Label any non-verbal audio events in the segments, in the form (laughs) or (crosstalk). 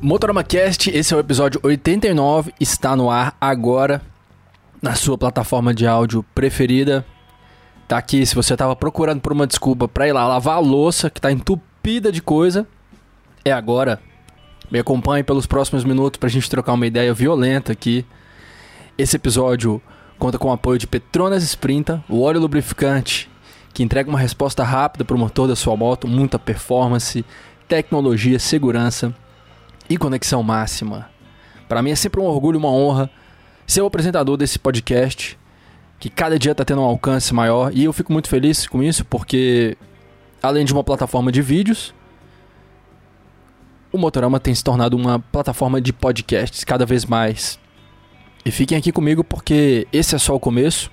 Motorama Cast, esse é o episódio 89, está no ar agora na sua plataforma de áudio preferida. Tá aqui, se você tava procurando por uma desculpa para ir lá lavar a louça que tá entupida de coisa, é agora. Me acompanhe pelos próximos minutos pra gente trocar uma ideia violenta aqui. Esse episódio conta com o apoio de Petronas Sprinta, o óleo lubrificante que entrega uma resposta rápida para o motor da sua moto, muita performance, tecnologia, segurança e conexão máxima. Para mim é sempre um orgulho uma honra ser o apresentador desse podcast, que cada dia está tendo um alcance maior e eu fico muito feliz com isso porque além de uma plataforma de vídeos, o Motorama tem se tornado uma plataforma de podcasts cada vez mais. E fiquem aqui comigo porque esse é só o começo.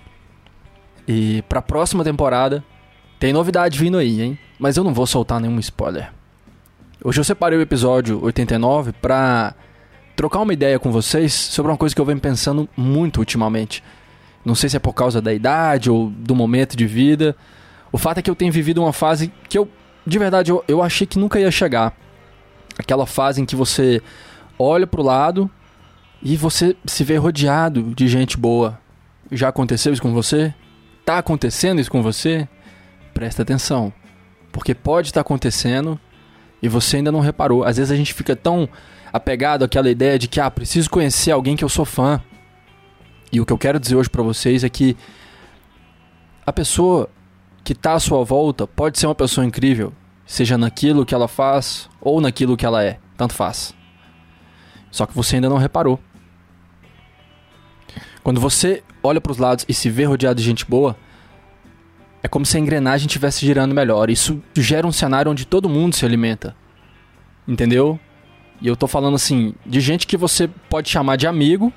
E para a próxima temporada tem novidade vindo aí, hein? Mas eu não vou soltar nenhum spoiler. Hoje eu separei o episódio 89 para trocar uma ideia com vocês sobre uma coisa que eu venho pensando muito ultimamente. Não sei se é por causa da idade ou do momento de vida. O fato é que eu tenho vivido uma fase que eu, de verdade, eu, eu achei que nunca ia chegar. Aquela fase em que você olha pro lado e você se vê rodeado de gente boa. Já aconteceu isso com você? Tá acontecendo isso com você? Presta atenção. Porque pode estar tá acontecendo e você ainda não reparou. Às vezes a gente fica tão apegado àquela ideia de que, ah, preciso conhecer alguém que eu sou fã. E o que eu quero dizer hoje para vocês é que a pessoa que está à sua volta pode ser uma pessoa incrível, seja naquilo que ela faz ou naquilo que ela é, tanto faz. Só que você ainda não reparou. Quando você olha para os lados e se vê rodeado de gente boa, é como se a engrenagem estivesse girando melhor. Isso gera um cenário onde todo mundo se alimenta. Entendeu? E eu tô falando assim, de gente que você pode chamar de amigo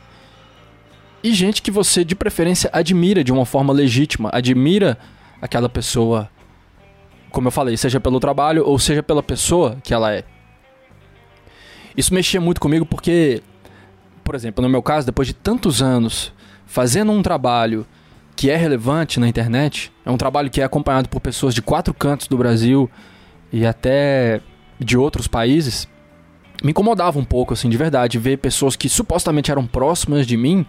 e gente que você de preferência admira de uma forma legítima, admira aquela pessoa, como eu falei, seja pelo trabalho ou seja pela pessoa que ela é. Isso mexia muito comigo porque, por exemplo, no meu caso, depois de tantos anos fazendo um trabalho que é relevante na internet, é um trabalho que é acompanhado por pessoas de quatro cantos do Brasil e até de outros países, me incomodava um pouco, assim, de verdade, ver pessoas que supostamente eram próximas de mim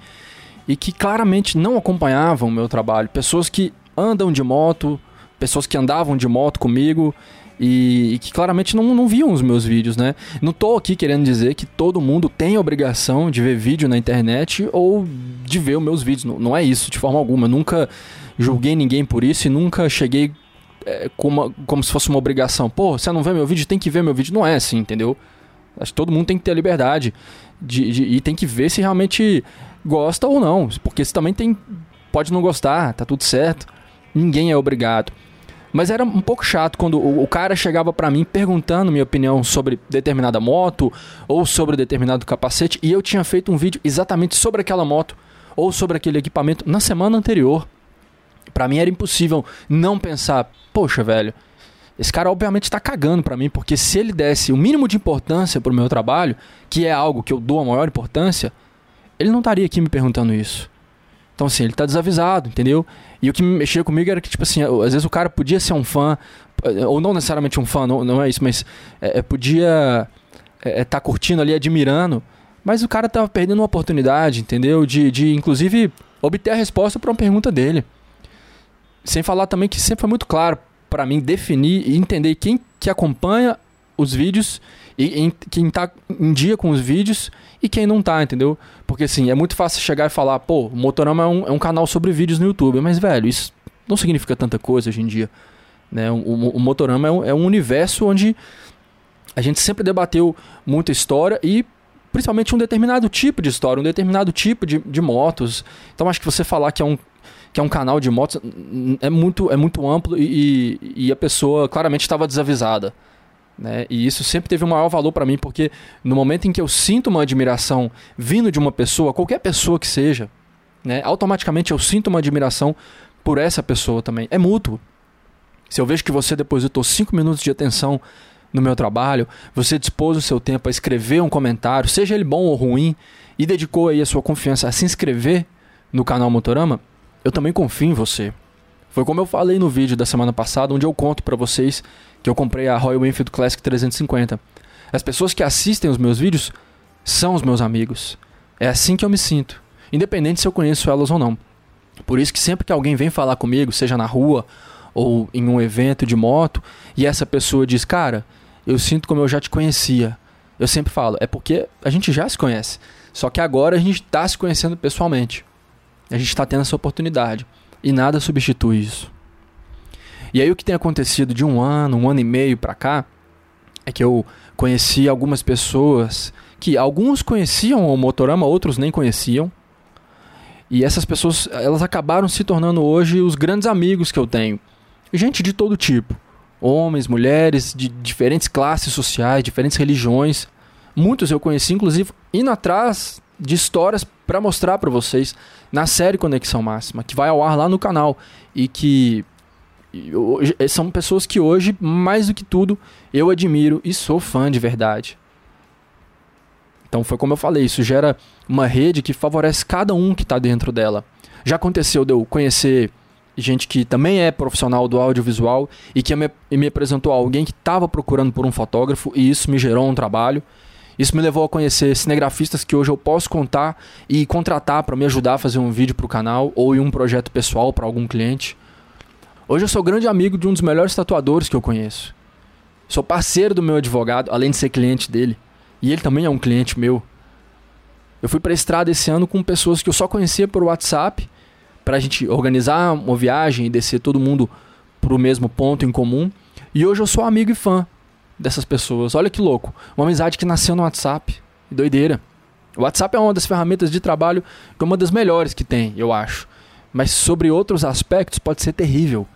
e que claramente não acompanhavam o meu trabalho. Pessoas que andam de moto, pessoas que andavam de moto comigo e, e, que claramente não, não viam os meus vídeos, né? Não tô aqui querendo dizer que todo mundo tem obrigação de ver vídeo na internet ou de ver os meus vídeos. Não, não é isso, de forma alguma. Eu nunca julguei ninguém por isso e nunca cheguei é, como, como se fosse uma obrigação. Pô, você não vê meu vídeo, tem que ver meu vídeo. Não é assim, entendeu? Acho que todo mundo tem que ter a liberdade de, de, e tem que ver se realmente gosta ou não. Porque você também tem. Pode não gostar, tá tudo certo. Ninguém é obrigado. Mas era um pouco chato quando o, o cara chegava para mim perguntando minha opinião sobre determinada moto ou sobre determinado capacete e eu tinha feito um vídeo exatamente sobre aquela moto ou sobre aquele equipamento na semana anterior. Para mim era impossível não pensar, poxa, velho, esse cara obviamente está cagando para mim, porque se ele desse o mínimo de importância pro meu trabalho, que é algo que eu dou a maior importância, ele não estaria aqui me perguntando isso. Então, assim, ele tá desavisado, entendeu? E o que me mexia comigo era que, tipo assim, às vezes o cara podia ser um fã, ou não necessariamente um fã, não, não é isso, mas é, é podia estar é, é, tá curtindo ali, admirando, mas o cara tava perdendo uma oportunidade, entendeu? De, de inclusive, obter a resposta para uma pergunta dele. Sem falar também que sempre foi muito claro para mim definir e entender quem que acompanha os vídeos e em, quem tá em dia com os vídeos e quem não tá, entendeu? Porque assim, é muito fácil chegar e falar, pô, o Motorama é um, é um canal sobre vídeos no YouTube, mas velho, isso não significa tanta coisa hoje em dia. Né? O, o, o Motorama é um, é um universo onde a gente sempre debateu muita história e principalmente um determinado tipo de história, um determinado tipo de, de motos. Então acho que você falar que é um que é um canal de motos é muito é muito amplo e, e a pessoa claramente estava desavisada. Né? E isso sempre teve o maior valor para mim, porque no momento em que eu sinto uma admiração vindo de uma pessoa, qualquer pessoa que seja, né? automaticamente eu sinto uma admiração por essa pessoa também. É mútuo. Se eu vejo que você depositou cinco minutos de atenção no meu trabalho, você dispôs o seu tempo a escrever um comentário, seja ele bom ou ruim, e dedicou aí a sua confiança a se inscrever no canal Motorama, eu também confio em você. Foi como eu falei no vídeo da semana passada, onde eu conto para vocês que eu comprei a Royal Enfield Classic 350. As pessoas que assistem os meus vídeos são os meus amigos. É assim que eu me sinto, independente se eu conheço elas ou não. Por isso que sempre que alguém vem falar comigo, seja na rua ou em um evento de moto, e essa pessoa diz: "Cara, eu sinto como eu já te conhecia". Eu sempre falo: "É porque a gente já se conhece. Só que agora a gente está se conhecendo pessoalmente. A gente está tendo essa oportunidade e nada substitui isso". E aí o que tem acontecido de um ano, um ano e meio para cá, é que eu conheci algumas pessoas que alguns conheciam o Motorama, outros nem conheciam. E essas pessoas, elas acabaram se tornando hoje os grandes amigos que eu tenho. Gente de todo tipo. Homens, mulheres, de diferentes classes sociais, diferentes religiões. Muitos eu conheci, inclusive, indo atrás de histórias para mostrar para vocês na série Conexão Máxima, que vai ao ar lá no canal e que são pessoas que hoje, mais do que tudo, eu admiro e sou fã de verdade. Então foi como eu falei, isso gera uma rede que favorece cada um que está dentro dela. Já aconteceu de eu conhecer gente que também é profissional do audiovisual e que me, me apresentou alguém que estava procurando por um fotógrafo e isso me gerou um trabalho. Isso me levou a conhecer cinegrafistas que hoje eu posso contar e contratar para me ajudar a fazer um vídeo para o canal ou em um projeto pessoal para algum cliente. Hoje eu sou grande amigo de um dos melhores tatuadores que eu conheço. Sou parceiro do meu advogado, além de ser cliente dele. E ele também é um cliente meu. Eu fui para a estrada esse ano com pessoas que eu só conhecia por WhatsApp, para a gente organizar uma viagem e descer todo mundo para o mesmo ponto em comum. E hoje eu sou amigo e fã dessas pessoas. Olha que louco. Uma amizade que nasceu no WhatsApp. Doideira. O WhatsApp é uma das ferramentas de trabalho, que é uma das melhores que tem, eu acho. Mas sobre outros aspectos pode ser terrível.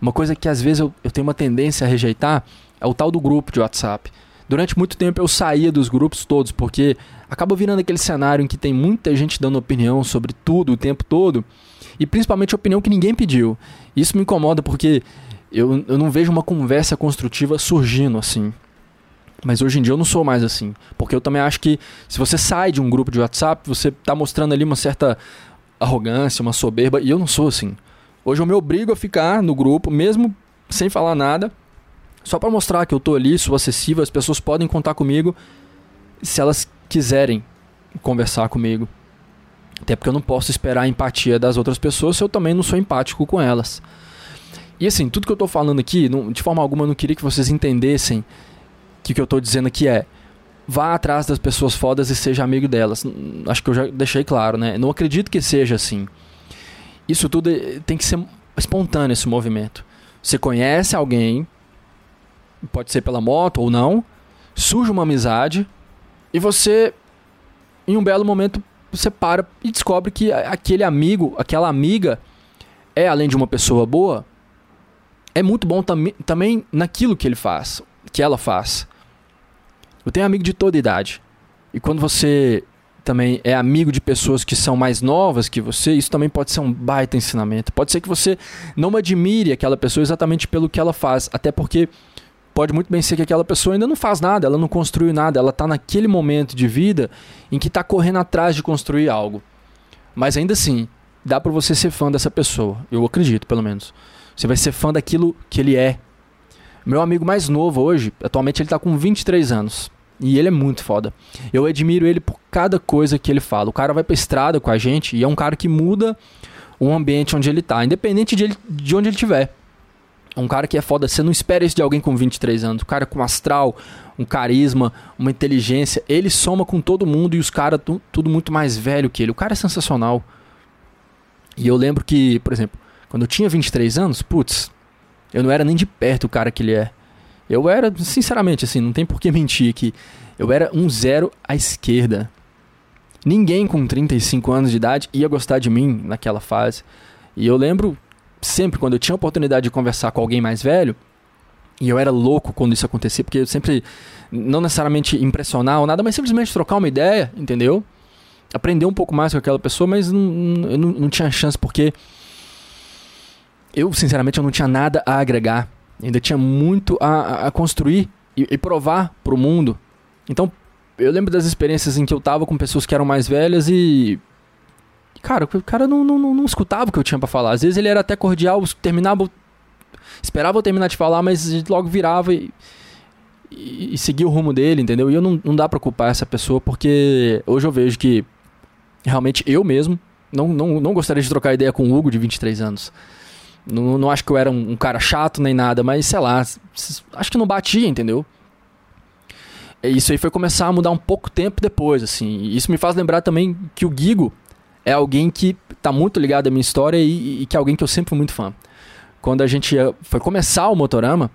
Uma coisa que às vezes eu, eu tenho uma tendência a rejeitar é o tal do grupo de WhatsApp. Durante muito tempo eu saía dos grupos todos, porque acaba virando aquele cenário em que tem muita gente dando opinião sobre tudo o tempo todo, e principalmente opinião que ninguém pediu. Isso me incomoda porque eu, eu não vejo uma conversa construtiva surgindo assim. Mas hoje em dia eu não sou mais assim. Porque eu também acho que se você sai de um grupo de WhatsApp, você está mostrando ali uma certa arrogância, uma soberba, e eu não sou assim. Hoje eu me obrigo a ficar no grupo, mesmo sem falar nada, só para mostrar que eu tô ali, sou acessível, as pessoas podem contar comigo se elas quiserem conversar comigo. Até porque eu não posso esperar a empatia das outras pessoas se eu também não sou empático com elas. E assim, tudo que eu tô falando aqui, não, de forma alguma eu não queria que vocês entendessem que o que eu tô dizendo aqui é vá atrás das pessoas fodas e seja amigo delas. Acho que eu já deixei claro, né? Não acredito que seja assim. Isso tudo é, tem que ser espontâneo esse movimento. Você conhece alguém, pode ser pela moto ou não, surge uma amizade e você, em um belo momento, você para e descobre que aquele amigo, aquela amiga, é além de uma pessoa boa, é muito bom tam também naquilo que ele faz, que ela faz. Eu tenho amigo de toda idade. E quando você também é amigo de pessoas que são mais novas que você, isso também pode ser um baita ensinamento. Pode ser que você não admire aquela pessoa exatamente pelo que ela faz, até porque pode muito bem ser que aquela pessoa ainda não faz nada, ela não construiu nada, ela está naquele momento de vida em que está correndo atrás de construir algo. Mas ainda assim, dá para você ser fã dessa pessoa, eu acredito, pelo menos. Você vai ser fã daquilo que ele é. Meu amigo mais novo hoje, atualmente ele está com 23 anos. E ele é muito foda. Eu admiro ele por cada coisa que ele fala. O cara vai pra estrada com a gente e é um cara que muda o ambiente onde ele tá, independente de, ele, de onde ele estiver. É um cara que é foda. Você não espera isso de alguém com 23 anos. Um cara com astral, um carisma, uma inteligência. Ele soma com todo mundo e os caras tu, tudo muito mais velho que ele. O cara é sensacional. E eu lembro que, por exemplo, quando eu tinha 23 anos, putz, eu não era nem de perto o cara que ele é. Eu era, sinceramente, assim, não tem por que mentir que eu era um zero à esquerda. Ninguém com 35 anos de idade ia gostar de mim naquela fase. E eu lembro sempre quando eu tinha a oportunidade de conversar com alguém mais velho, e eu era louco quando isso acontecia, porque eu sempre, não necessariamente impressionar ou nada, mas simplesmente trocar uma ideia, entendeu? Aprender um pouco mais com aquela pessoa, mas não, eu não, não tinha chance, porque eu, sinceramente, eu não tinha nada a agregar Ainda tinha muito a, a construir e, e provar para o mundo. Então, eu lembro das experiências em que eu tava com pessoas que eram mais velhas e. Cara, o cara não, não, não, não escutava o que eu tinha para falar. Às vezes ele era até cordial, terminava. Esperava eu terminar de falar, mas logo virava e. e, e seguir o rumo dele, entendeu? E eu não, não dá pra culpar essa pessoa porque hoje eu vejo que realmente eu mesmo não, não, não gostaria de trocar ideia com o Hugo de 23 anos. Não, não acho que eu era um, um cara chato nem nada, mas sei lá, acho que não batia, entendeu? Isso aí foi começar a mudar um pouco tempo depois, assim. Isso me faz lembrar também que o Gigo é alguém que tá muito ligado à minha história e, e que é alguém que eu sempre fui muito fã. Quando a gente foi começar o Motorama,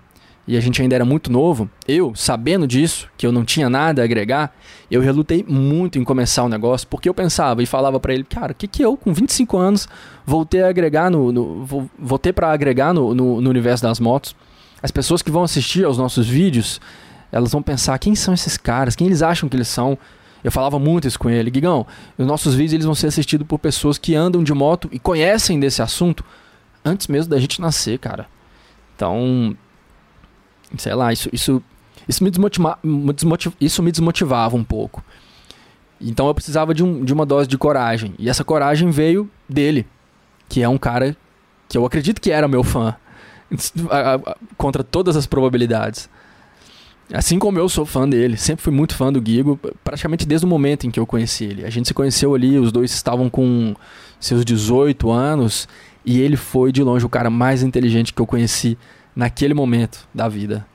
e a gente ainda era muito novo, eu, sabendo disso, que eu não tinha nada a agregar, eu relutei muito em começar o negócio, porque eu pensava e falava para ele, cara, o que que eu, com 25 anos, vou ter a agregar no, no vou, vou, ter para agregar no, no, no universo das motos? As pessoas que vão assistir aos nossos vídeos, elas vão pensar, quem são esses caras? Quem eles acham que eles são? Eu falava muito isso com ele. Guigão, os nossos vídeos eles vão ser assistidos por pessoas que andam de moto e conhecem desse assunto antes mesmo da gente nascer, cara. Então, sei lá, isso, isso, isso, me, desmotiva, isso me desmotivava um pouco. Então eu precisava de, um, de uma dose de coragem. E essa coragem veio dele, que é um cara que eu acredito que era meu fã, (laughs) contra todas as probabilidades. Assim como eu sou fã dele, sempre fui muito fã do Gigo, praticamente desde o momento em que eu conheci ele. A gente se conheceu ali, os dois estavam com seus 18 anos, e ele foi de longe o cara mais inteligente que eu conheci naquele momento da vida.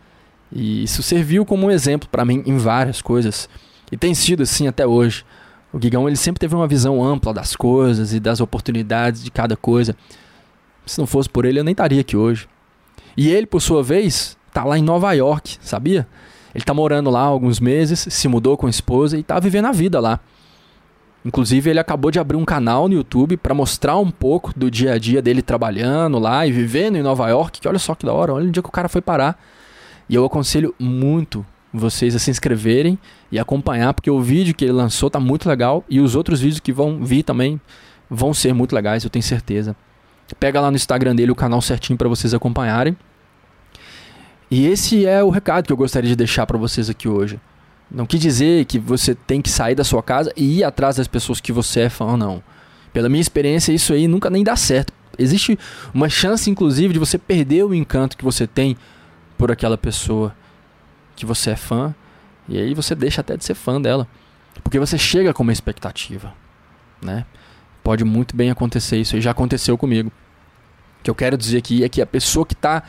E isso serviu como um exemplo para mim em várias coisas. E tem sido assim até hoje. O Gigão ele sempre teve uma visão ampla das coisas e das oportunidades de cada coisa. Se não fosse por ele, eu nem estaria aqui hoje. E ele, por sua vez, tá lá em Nova York, sabia? Ele tá morando lá há alguns meses, se mudou com a esposa e tá vivendo a vida lá. Inclusive, ele acabou de abrir um canal no YouTube para mostrar um pouco do dia a dia dele trabalhando lá e vivendo em Nova York. Que olha só que da hora, olha onde é que o cara foi parar. E eu aconselho muito vocês a se inscreverem e acompanhar, porque o vídeo que ele lançou tá muito legal e os outros vídeos que vão vir também vão ser muito legais, eu tenho certeza. Pega lá no Instagram dele o canal certinho para vocês acompanharem. E esse é o recado que eu gostaria de deixar para vocês aqui hoje. Não quis dizer que você tem que sair da sua casa e ir atrás das pessoas que você é fã, não. Pela minha experiência, isso aí nunca nem dá certo. Existe uma chance, inclusive, de você perder o encanto que você tem por aquela pessoa que você é fã. E aí você deixa até de ser fã dela. Porque você chega com uma expectativa. Né? Pode muito bem acontecer isso. E já aconteceu comigo. O que eu quero dizer aqui é que a pessoa que está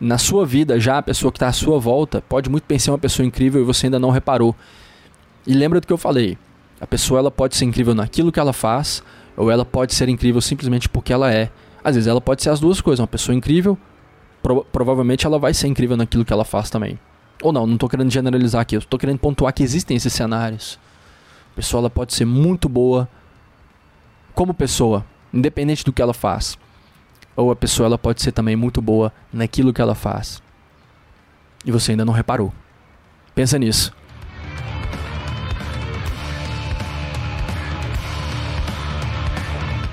na sua vida já, a pessoa que está à sua volta, pode muito bem ser uma pessoa incrível e você ainda não reparou. E lembra do que eu falei. A pessoa ela pode ser incrível naquilo que ela faz, ou ela pode ser incrível simplesmente porque ela é. Às vezes ela pode ser as duas coisas. Uma pessoa incrível, pro provavelmente ela vai ser incrível naquilo que ela faz também. Ou não, não estou querendo generalizar aqui. Eu estou querendo pontuar que existem esses cenários. A pessoa ela pode ser muito boa como pessoa, independente do que ela faz ou a pessoa ela pode ser também muito boa naquilo que ela faz. E você ainda não reparou. Pensa nisso.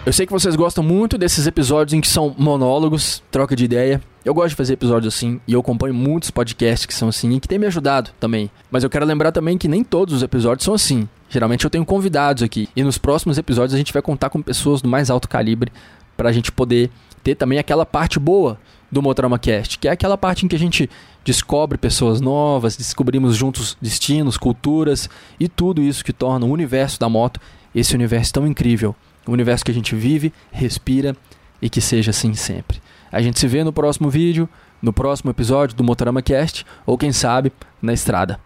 Eu sei que vocês gostam muito desses episódios em que são monólogos, troca de ideia. Eu gosto de fazer episódios assim e eu acompanho muitos podcasts que são assim e que têm me ajudado também. Mas eu quero lembrar também que nem todos os episódios são assim. Geralmente eu tenho convidados aqui e nos próximos episódios a gente vai contar com pessoas do mais alto calibre para a gente poder ter também aquela parte boa do Motorama Cast, que é aquela parte em que a gente descobre pessoas novas, descobrimos juntos destinos, culturas e tudo isso que torna o universo da moto esse universo tão incrível. O universo que a gente vive, respira e que seja assim sempre. A gente se vê no próximo vídeo, no próximo episódio do Motorama Cast ou quem sabe na estrada.